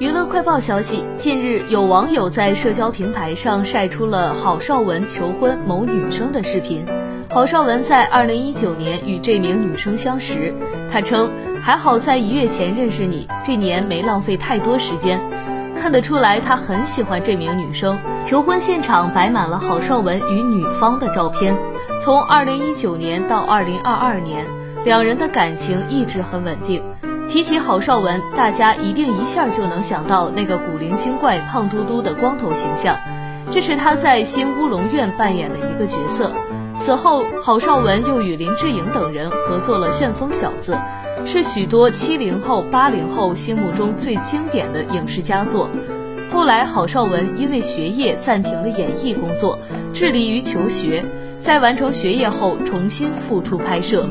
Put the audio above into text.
娱乐快报消息，近日有网友在社交平台上晒出了郝邵文求婚某女生的视频。郝邵文在二零一九年与这名女生相识，他称还好在一月前认识你，这年没浪费太多时间。看得出来，他很喜欢这名女生。求婚现场摆满了郝邵文与女方的照片。从二零一九年到二零二二年，两人的感情一直很稳定。提起郝邵文，大家一定一下就能想到那个古灵精怪、胖嘟嘟的光头形象，这是他在《新乌龙院》扮演的一个角色。此后，郝邵文又与林志颖等人合作了《旋风小子》，是许多七零后、八零后心目中最经典的影视佳作。后来，郝邵文因为学业暂停了演艺工作，致力于求学，在完成学业后重新复出拍摄。